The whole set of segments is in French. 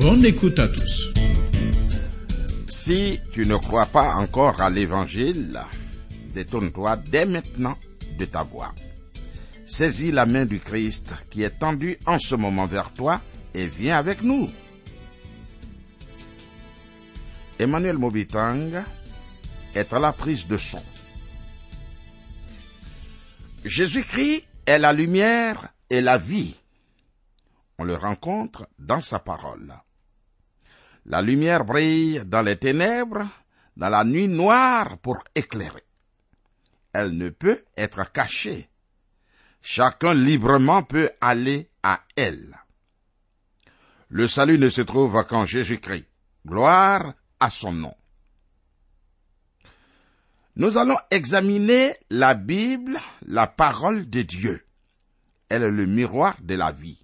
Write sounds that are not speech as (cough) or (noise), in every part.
Bonne écoute à tous. Si tu ne crois pas encore à l'évangile, détourne-toi dès maintenant de ta voix. Saisis la main du Christ qui est tendue en ce moment vers toi et viens avec nous. Emmanuel Mobitang est à la prise de son. Jésus-Christ est la lumière et la vie. On le rencontre dans sa parole. La lumière brille dans les ténèbres, dans la nuit noire pour éclairer. Elle ne peut être cachée. Chacun librement peut aller à elle. Le salut ne se trouve qu'en Jésus-Christ. Gloire à son nom. Nous allons examiner la Bible, la parole de Dieu. Elle est le miroir de la vie.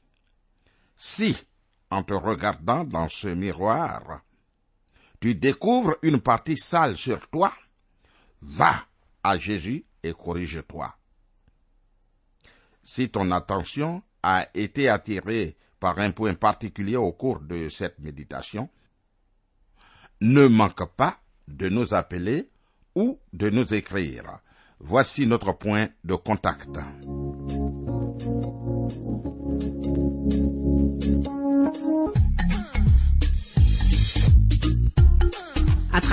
Si, en te regardant dans ce miroir, tu découvres une partie sale sur toi, va à Jésus et corrige-toi. Si ton attention a été attirée par un point particulier au cours de cette méditation, ne manque pas de nous appeler ou de nous écrire. Voici notre point de contact.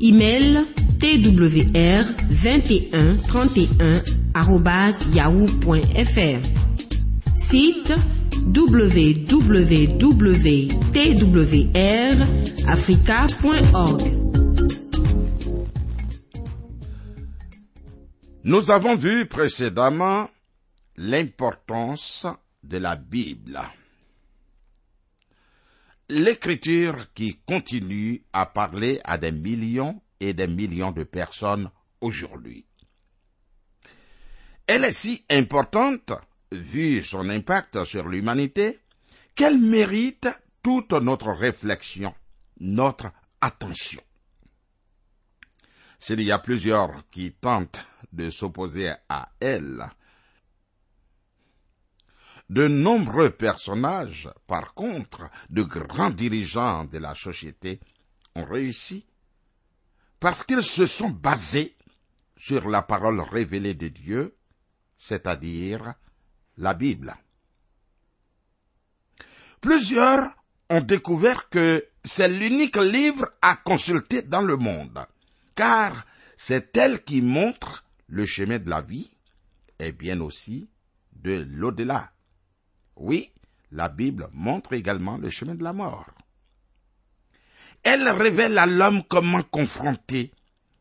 Email twr 21 31 yahoo.fr. Site www.twrafrica.org. Nous avons vu précédemment l'importance de la Bible. L'écriture qui continue à parler à des millions et des millions de personnes aujourd'hui. Elle est si importante, vu son impact sur l'humanité, qu'elle mérite toute notre réflexion, notre attention. S'il y a plusieurs qui tentent de s'opposer à elle, de nombreux personnages, par contre, de grands dirigeants de la société, ont réussi parce qu'ils se sont basés sur la parole révélée de Dieu, c'est-à-dire la Bible. Plusieurs ont découvert que c'est l'unique livre à consulter dans le monde, car c'est elle qui montre le chemin de la vie et bien aussi de l'au-delà. Oui, la Bible montre également le chemin de la mort. Elle révèle à l'homme comment confronter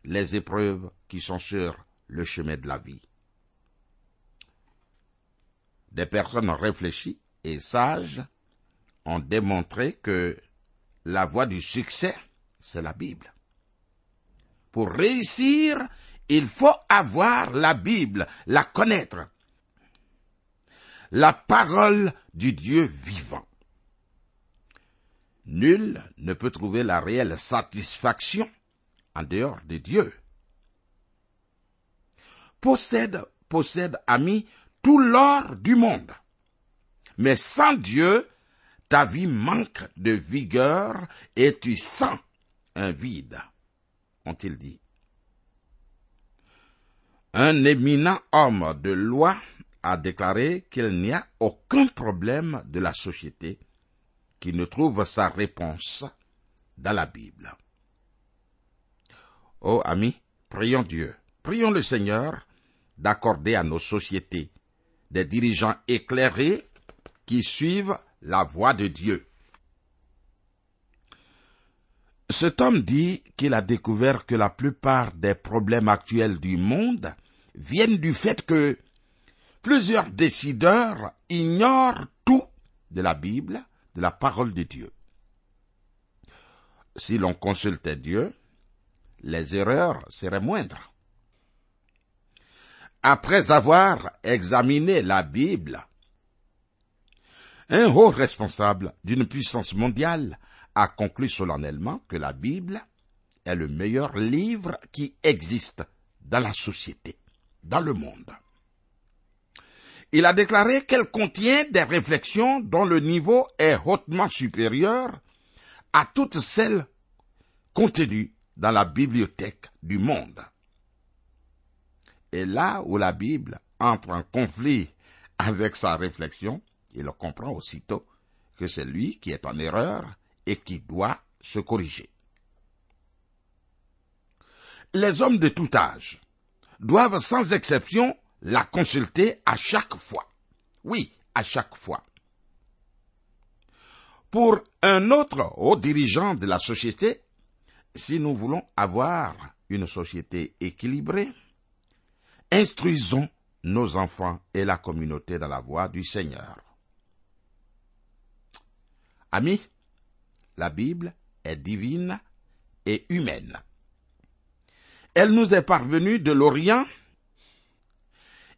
les épreuves qui sont sur le chemin de la vie. Des personnes réfléchies et sages ont démontré que la voie du succès, c'est la Bible. Pour réussir, il faut avoir la Bible, la connaître. La parole du Dieu vivant. Nul ne peut trouver la réelle satisfaction en dehors de Dieu. Possède, possède, ami, tout l'or du monde. Mais sans Dieu, ta vie manque de vigueur et tu sens un vide, ont-ils dit. Un éminent homme de loi a déclaré qu'il n'y a aucun problème de la société qui ne trouve sa réponse dans la Bible. Oh amis, prions Dieu, prions le Seigneur d'accorder à nos sociétés des dirigeants éclairés qui suivent la voie de Dieu. Cet homme dit qu'il a découvert que la plupart des problèmes actuels du monde viennent du fait que plusieurs décideurs ignorent tout de la Bible, de la parole de Dieu. Si l'on consultait Dieu, les erreurs seraient moindres. Après avoir examiné la Bible, un haut responsable d'une puissance mondiale a conclu solennellement que la Bible est le meilleur livre qui existe dans la société, dans le monde. Il a déclaré qu'elle contient des réflexions dont le niveau est hautement supérieur à toutes celles contenues dans la bibliothèque du monde. Et là où la Bible entre en conflit avec sa réflexion, il comprend aussitôt que c'est lui qui est en erreur et qui doit se corriger. Les hommes de tout âge doivent sans exception la consulter à chaque fois. Oui, à chaque fois. Pour un autre haut dirigeant de la société, si nous voulons avoir une société équilibrée, instruisons nos enfants et la communauté dans la voie du Seigneur. Amis, la Bible est divine et humaine. Elle nous est parvenue de l'Orient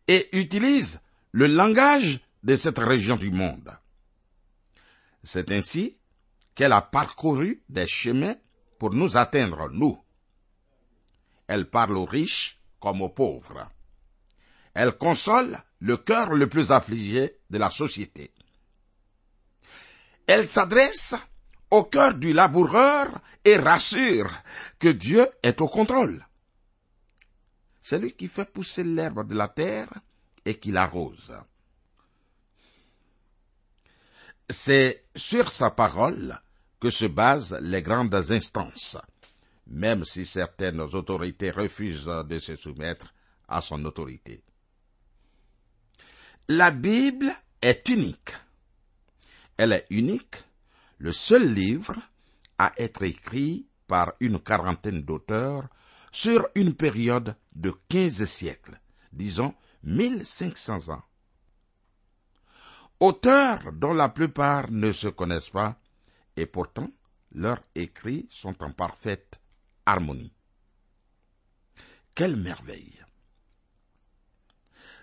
et utilise le langage de cette région du monde. C'est ainsi qu'elle a parcouru des chemins pour nous atteindre, nous. Elle parle aux riches comme aux pauvres. Elle console le cœur le plus affligé de la société. Elle s'adresse au cœur du laboureur et rassure que Dieu est au contrôle. C'est lui qui fait pousser l'herbe de la terre et qui l'arrose. C'est sur sa parole que se basent les grandes instances, même si certaines autorités refusent de se soumettre à son autorité. La Bible est unique. Elle est unique, le seul livre à être écrit par une quarantaine d'auteurs sur une période de quinze siècles, disons 1500 ans. Auteurs dont la plupart ne se connaissent pas, et pourtant leurs écrits sont en parfaite harmonie. Quelle merveille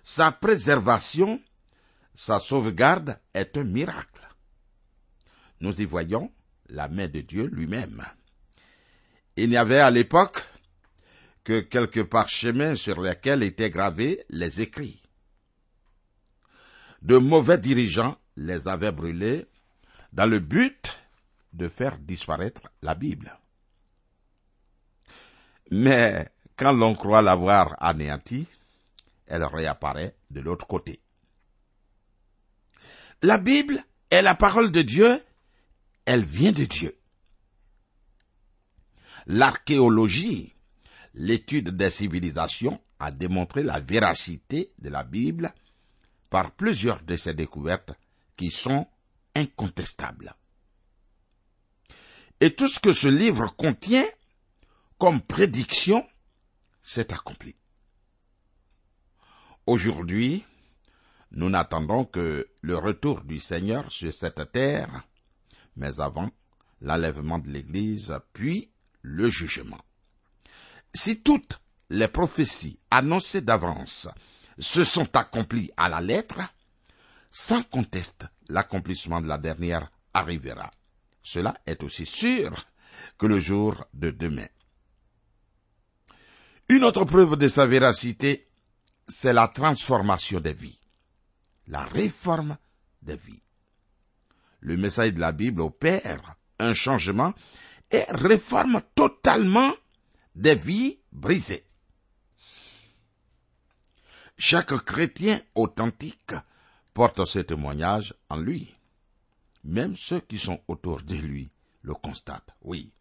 Sa préservation, sa sauvegarde est un miracle. Nous y voyons la main de Dieu lui-même. Il n'y avait à l'époque que quelques parchemins sur lesquels étaient gravés les écrits. De mauvais dirigeants les avaient brûlés dans le but de faire disparaître la Bible. Mais quand l'on croit l'avoir anéantie, elle réapparaît de l'autre côté. La Bible est la parole de Dieu, elle vient de Dieu. L'archéologie l'étude des civilisations a démontré la véracité de la Bible par plusieurs de ses découvertes qui sont incontestables. Et tout ce que ce livre contient comme prédiction s'est accompli. Aujourd'hui, nous n'attendons que le retour du Seigneur sur cette terre, mais avant l'enlèvement de l'Église, puis le jugement. Si toutes les prophéties annoncées d'avance se sont accomplies à la lettre, sans conteste, l'accomplissement de la dernière arrivera. Cela est aussi sûr que le jour de demain. Une autre preuve de sa véracité, c'est la transformation des vies, la réforme des vies. Le message de la Bible opère un changement et réforme totalement des vies brisées. Chaque chrétien authentique porte ce témoignage en lui. Même ceux qui sont autour de lui le constatent, oui.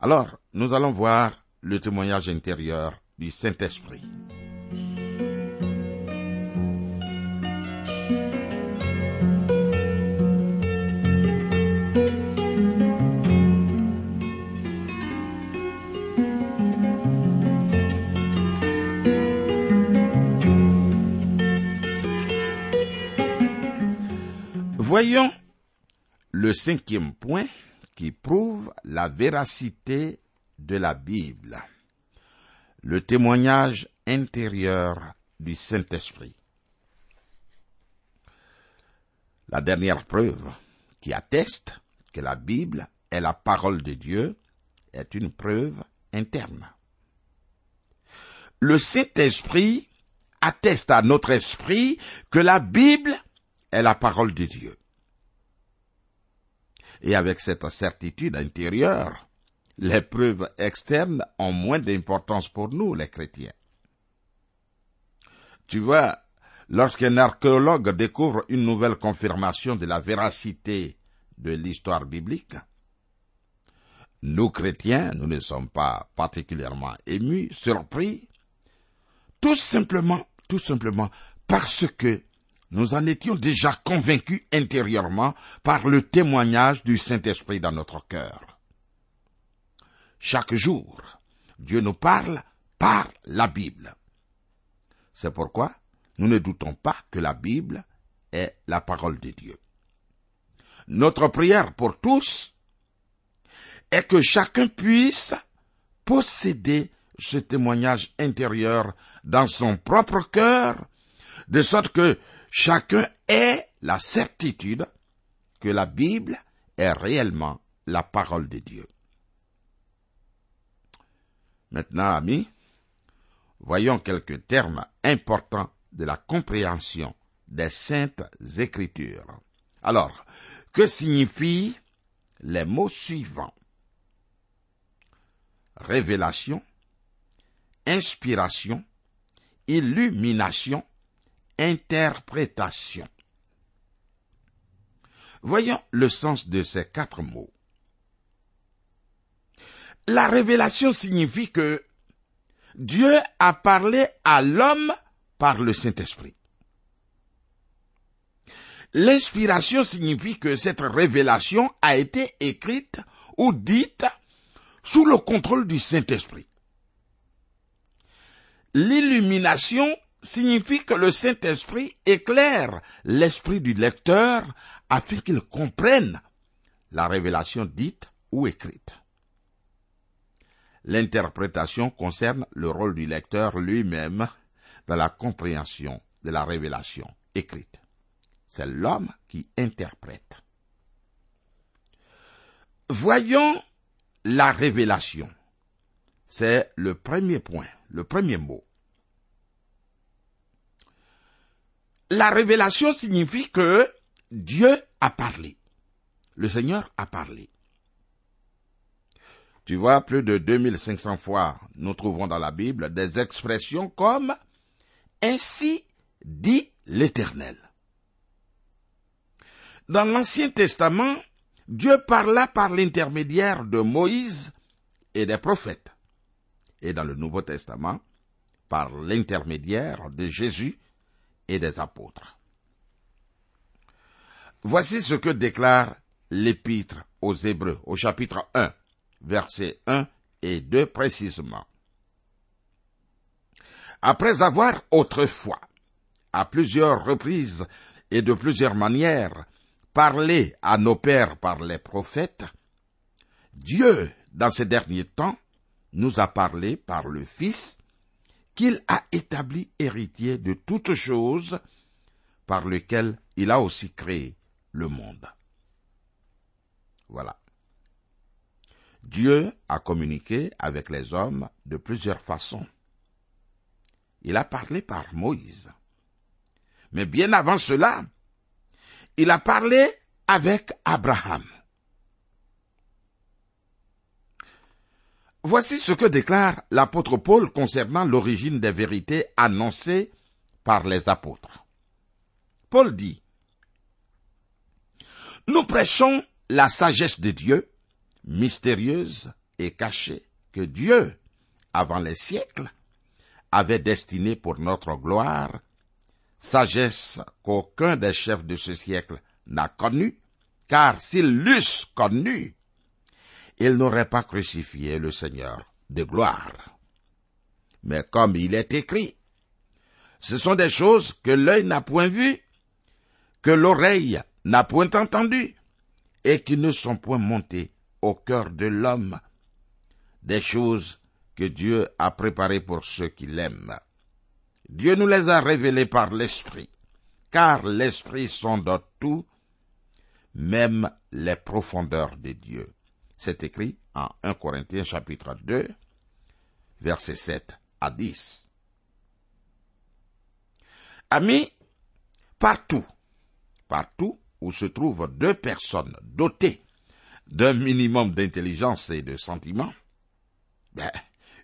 Alors, nous allons voir le témoignage intérieur du Saint-Esprit. Voyons le cinquième point qui prouve la véracité de la Bible. Le témoignage intérieur du Saint-Esprit. La dernière preuve qui atteste que la Bible est la parole de Dieu est une preuve interne. Le Saint-Esprit atteste à notre esprit que la Bible est la parole de Dieu. Et avec cette certitude intérieure, les preuves externes ont moins d'importance pour nous, les chrétiens. Tu vois, lorsqu'un archéologue découvre une nouvelle confirmation de la véracité de l'histoire biblique, nous chrétiens, nous ne sommes pas particulièrement émus, surpris, tout simplement, tout simplement parce que nous en étions déjà convaincus intérieurement par le témoignage du Saint-Esprit dans notre cœur. Chaque jour, Dieu nous parle par la Bible. C'est pourquoi nous ne doutons pas que la Bible est la parole de Dieu. Notre prière pour tous est que chacun puisse posséder ce témoignage intérieur dans son propre cœur, de sorte que chacun ait la certitude que la Bible est réellement la parole de Dieu. Maintenant, amis, voyons quelques termes importants de la compréhension des saintes écritures. Alors, que signifient les mots suivants? Révélation, inspiration, illumination, interprétation. Voyons le sens de ces quatre mots. La révélation signifie que Dieu a parlé à l'homme par le Saint-Esprit. L'inspiration signifie que cette révélation a été écrite ou dite sous le contrôle du Saint-Esprit. L'illumination signifie que le Saint-Esprit éclaire l'esprit du lecteur afin qu'il comprenne la révélation dite ou écrite. L'interprétation concerne le rôle du lecteur lui-même dans la compréhension de la révélation écrite. C'est l'homme qui interprète. Voyons la révélation. C'est le premier point, le premier mot. La révélation signifie que Dieu a parlé. Le Seigneur a parlé. Tu vois, plus de 2500 fois, nous trouvons dans la Bible des expressions comme Ainsi dit l'Éternel. Dans l'Ancien Testament, Dieu parla par l'intermédiaire de Moïse et des prophètes. Et dans le Nouveau Testament, par l'intermédiaire de Jésus et des apôtres. Voici ce que déclare l'épître aux Hébreux au chapitre 1, versets 1 et 2 précisément. Après avoir autrefois, à plusieurs reprises et de plusieurs manières, parlé à nos pères par les prophètes, Dieu, dans ces derniers temps, nous a parlé par le Fils, qu'il a établi héritier de toutes choses, par lequel il a aussi créé le monde. Voilà. Dieu a communiqué avec les hommes de plusieurs façons. Il a parlé par Moïse. Mais bien avant cela, il a parlé avec Abraham. Voici ce que déclare l'apôtre Paul concernant l'origine des vérités annoncées par les apôtres. Paul dit, Nous prêchons la sagesse de Dieu, mystérieuse et caché que Dieu, avant les siècles, avait destiné pour notre gloire, sagesse qu'aucun des chefs de ce siècle n'a connue, car s'ils l'eussent connue, ils n'auraient pas crucifié le Seigneur de gloire. Mais comme il est écrit, ce sont des choses que l'œil n'a point vues, que l'oreille n'a point entendues, et qui ne sont point montées au cœur de l'homme, des choses que Dieu a préparées pour ceux qui l'aiment. Dieu nous les a révélées par l'Esprit, car l'Esprit sonde tout, même les profondeurs de Dieu. C'est écrit en 1 Corinthiens chapitre 2, versets 7 à 10. Amis, partout, partout où se trouvent deux personnes dotées d'un minimum d'intelligence et de sentiment, ben,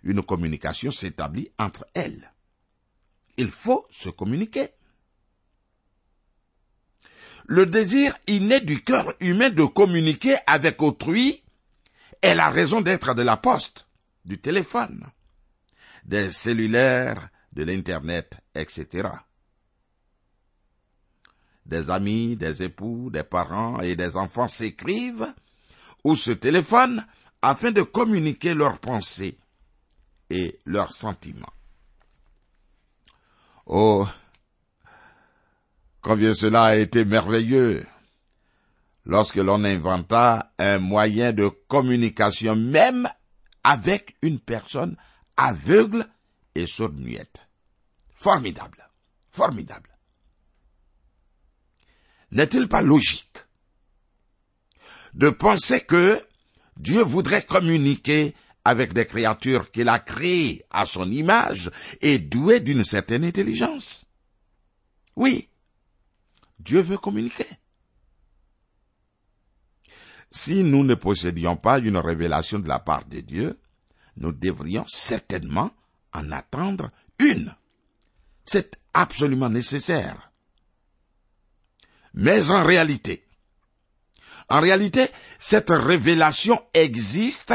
une communication s'établit entre elles. Il faut se communiquer. Le désir inné du cœur humain de communiquer avec autrui est la raison d'être de la poste, du téléphone, des cellulaires, de l'Internet, etc. Des amis, des époux, des parents et des enfants s'écrivent ou se téléphonent afin de communiquer leurs pensées et leurs sentiments. Oh, combien cela a été merveilleux lorsque l'on inventa un moyen de communication même avec une personne aveugle et sourde-muette. Formidable, formidable. N'est-il pas logique de penser que Dieu voudrait communiquer avec des créatures qu'il a créées à son image et douées d'une certaine intelligence? Oui, Dieu veut communiquer. Si nous ne possédions pas une révélation de la part de Dieu, nous devrions certainement en attendre une. C'est absolument nécessaire. Mais en réalité, en réalité, cette révélation existe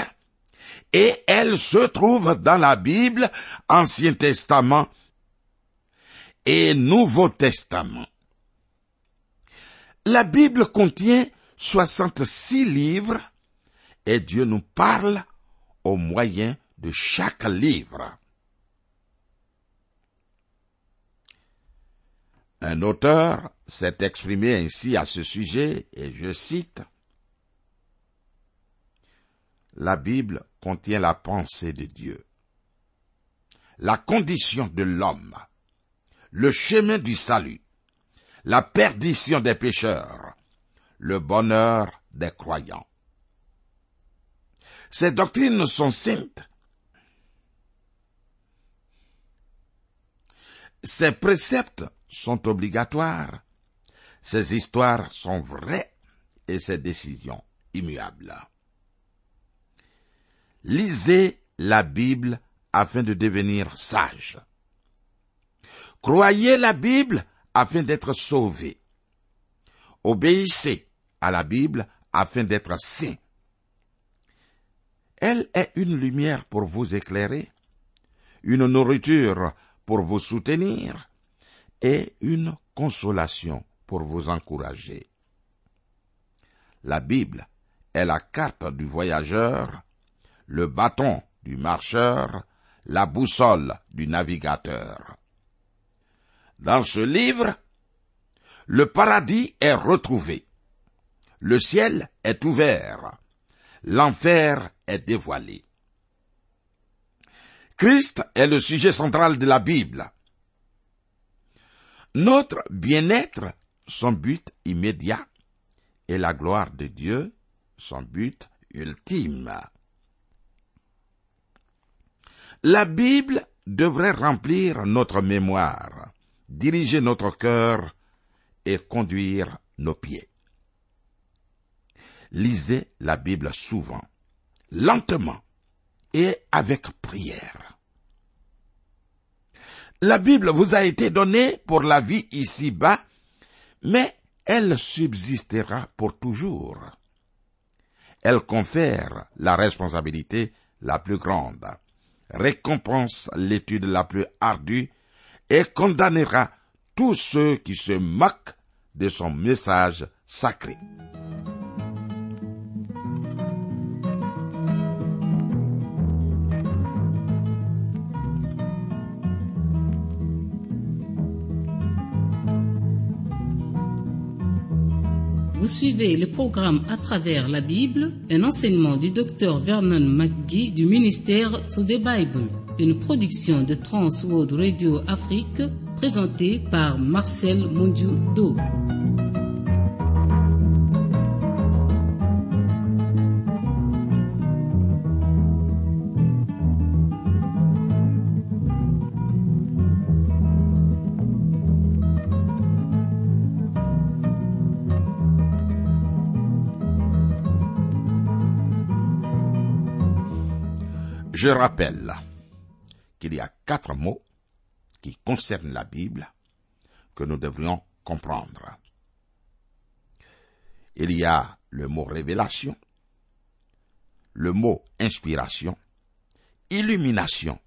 et elle se trouve dans la Bible, Ancien Testament et Nouveau Testament. La Bible contient 66 livres et Dieu nous parle au moyen de chaque livre. Un auteur s'est exprimé ainsi à ce sujet, et je cite, La Bible contient la pensée de Dieu, la condition de l'homme, le chemin du salut, la perdition des pécheurs, le bonheur des croyants. Ces doctrines sont saintes. Ces préceptes sont obligatoires. Ces histoires sont vraies et ces décisions immuables. Lisez la Bible afin de devenir sage. Croyez la Bible afin d'être sauvé. Obéissez à la Bible afin d'être saint. Elle est une lumière pour vous éclairer, une nourriture pour vous soutenir et une consolation pour vous encourager. La Bible est la carte du voyageur, le bâton du marcheur, la boussole du navigateur. Dans ce livre, le paradis est retrouvé, le ciel est ouvert, l'enfer est dévoilé. Christ est le sujet central de la Bible. Notre bien-être, son but immédiat, et la gloire de Dieu, son but ultime. La Bible devrait remplir notre mémoire, diriger notre cœur et conduire nos pieds. Lisez la Bible souvent, lentement et avec prière. La Bible vous a été donnée pour la vie ici-bas, mais elle subsistera pour toujours. elle confère la responsabilité la plus grande, récompense l'étude la plus ardue et condamnera tous ceux qui se moquent de son message sacré. Suivez le programme à travers la Bible, un enseignement du docteur Vernon McGee du ministère sous the Bible, une production de Trans World Radio Afrique présentée par Marcel Mondiou-Do. Je rappelle qu'il y a quatre mots qui concernent la Bible que nous devrions comprendre. Il y a le mot révélation, le mot inspiration, illumination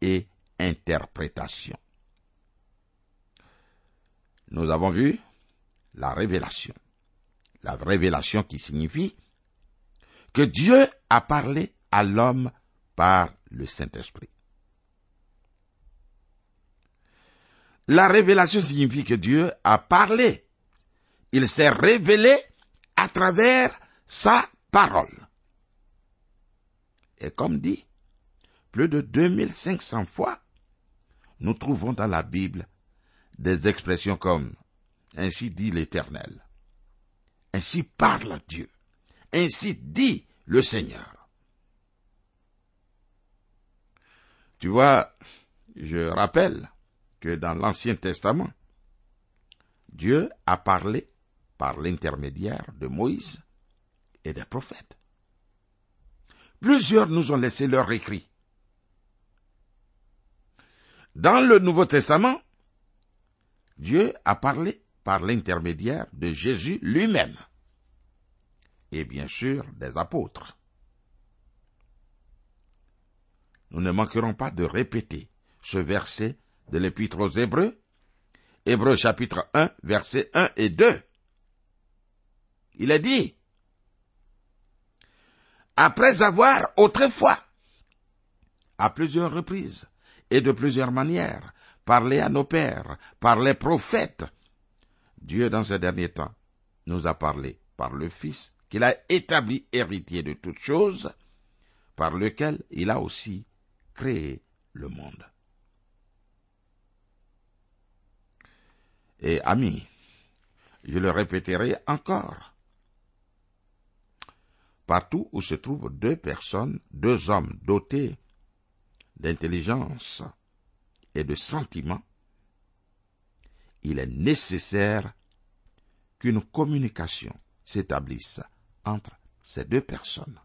et interprétation. Nous avons vu la révélation. La révélation qui signifie que Dieu a parlé à l'homme par le Saint-Esprit. La révélation signifie que Dieu a parlé. Il s'est révélé à travers sa parole. Et comme dit, plus de 2500 fois, nous trouvons dans la Bible des expressions comme Ainsi dit l'Éternel. Ainsi parle Dieu. Ainsi dit le Seigneur. Tu vois, je rappelle que dans l'Ancien Testament, Dieu a parlé par l'intermédiaire de Moïse et des prophètes. Plusieurs nous ont laissé leur écrit. Dans le Nouveau Testament, Dieu a parlé par l'intermédiaire de Jésus lui-même et bien sûr des apôtres. Nous ne manquerons pas de répéter ce verset de l'épître aux Hébreux, Hébreux chapitre 1, versets 1 et 2. Il est dit, après avoir autrefois, à plusieurs reprises et de plusieurs manières, parlé à nos pères, par les prophètes, Dieu dans ces derniers temps nous a parlé par le Fils qu'il a établi héritier de toutes choses, par lequel il a aussi créé le monde. Et amis, je le répéterai encore. Partout où se trouvent deux personnes, deux hommes dotés d'intelligence et de sentiments, il est nécessaire qu'une communication s'établisse entre ces deux personnes.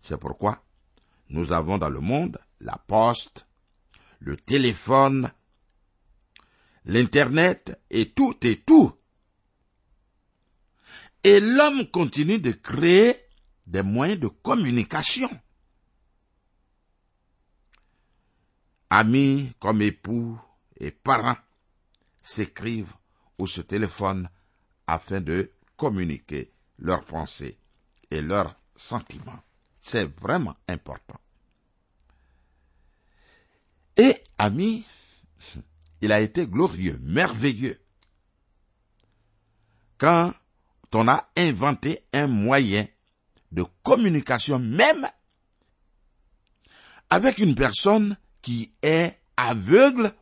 C'est pourquoi nous avons dans le monde la poste, le téléphone, l'Internet et tout et tout. Et l'homme continue de créer des moyens de communication. Amis comme époux et parents s'écrivent ou se téléphonent afin de communiquer leurs pensées et leurs sentiments. C'est vraiment important. Et, amis, il a été glorieux, merveilleux. Quand on a inventé un moyen de communication même avec une personne qui est aveugle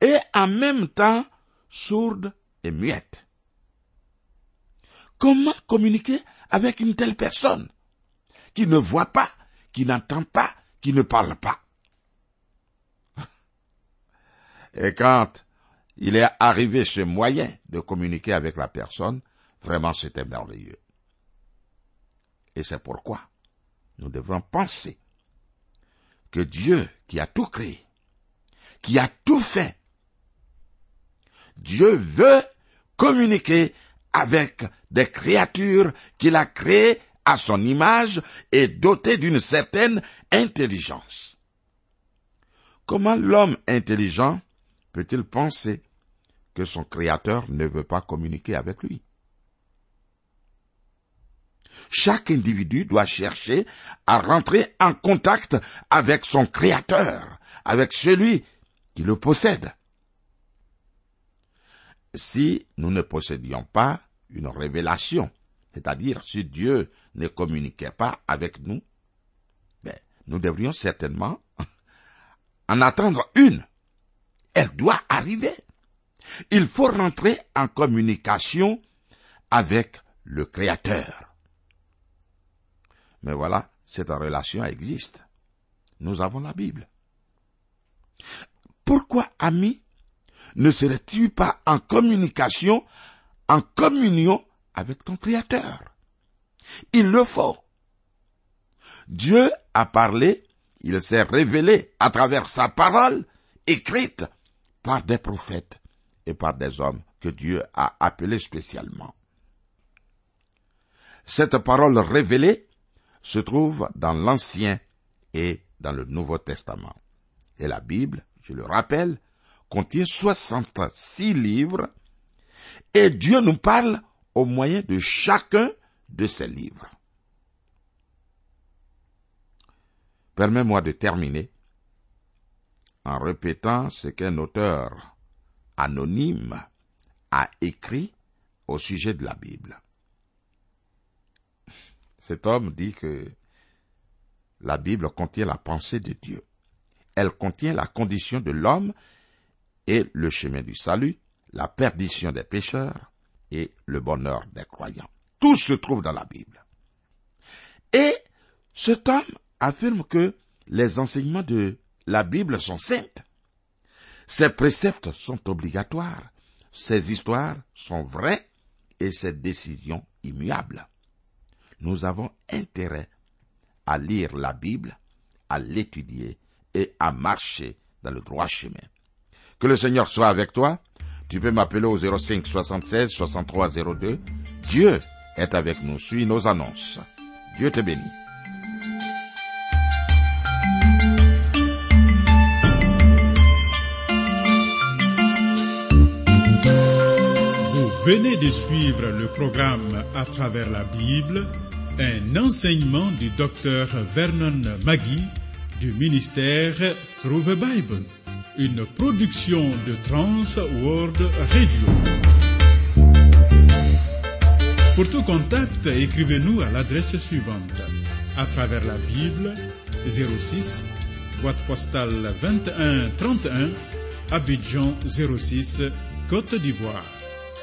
et en même temps sourde et muette. Comment communiquer avec une telle personne qui ne voit pas, qui n'entend pas, qui ne parle pas? Et quand il est arrivé ce moyen de communiquer avec la personne, vraiment c'était merveilleux. Et c'est pourquoi nous devons penser que Dieu qui a tout créé, qui a tout fait, Dieu veut communiquer avec des créatures qu'il a créées à son image et dotées d'une certaine intelligence. Comment l'homme intelligent peut-il penser que son Créateur ne veut pas communiquer avec lui? Chaque individu doit chercher à rentrer en contact avec son Créateur, avec celui qui le possède. Si nous ne possédions pas une révélation, c'est-à-dire si Dieu ne communiquait pas avec nous, ben, nous devrions certainement (laughs) en attendre une. Elle doit arriver. Il faut rentrer en communication avec le Créateur. Mais voilà, cette relation existe. Nous avons la Bible. Pourquoi, ami, ne serais-tu pas en communication, en communion avec ton Créateur? Il le faut. Dieu a parlé, il s'est révélé à travers sa parole écrite par des prophètes et par des hommes que Dieu a appelés spécialement. Cette parole révélée se trouve dans l'Ancien et dans le Nouveau Testament. Et la Bible, je le rappelle, contient 66 livres et Dieu nous parle au moyen de chacun de ces livres. Permets-moi de terminer en répétant ce qu'un auteur anonyme a écrit au sujet de la Bible. Cet homme dit que la Bible contient la pensée de Dieu. Elle contient la condition de l'homme et le chemin du salut, la perdition des pécheurs et le bonheur des croyants. Tout se trouve dans la Bible. Et cet homme affirme que les enseignements de la Bible sont saintes. Ses préceptes sont obligatoires, ses histoires sont vraies et ses décisions immuables. Nous avons intérêt à lire la Bible, à l'étudier et à marcher dans le droit chemin. Que le Seigneur soit avec toi. Tu peux m'appeler au 05 76 63 02. Dieu est avec nous. Suis nos annonces. Dieu te bénit. Venez de suivre le programme à travers la Bible, un enseignement du docteur Vernon Magui du ministère Through the Bible une production de Trans World Radio. Pour tout contact, écrivez-nous à l'adresse suivante. À travers la Bible, 06, boîte postale 21 31, Abidjan 06, Côte d'Ivoire.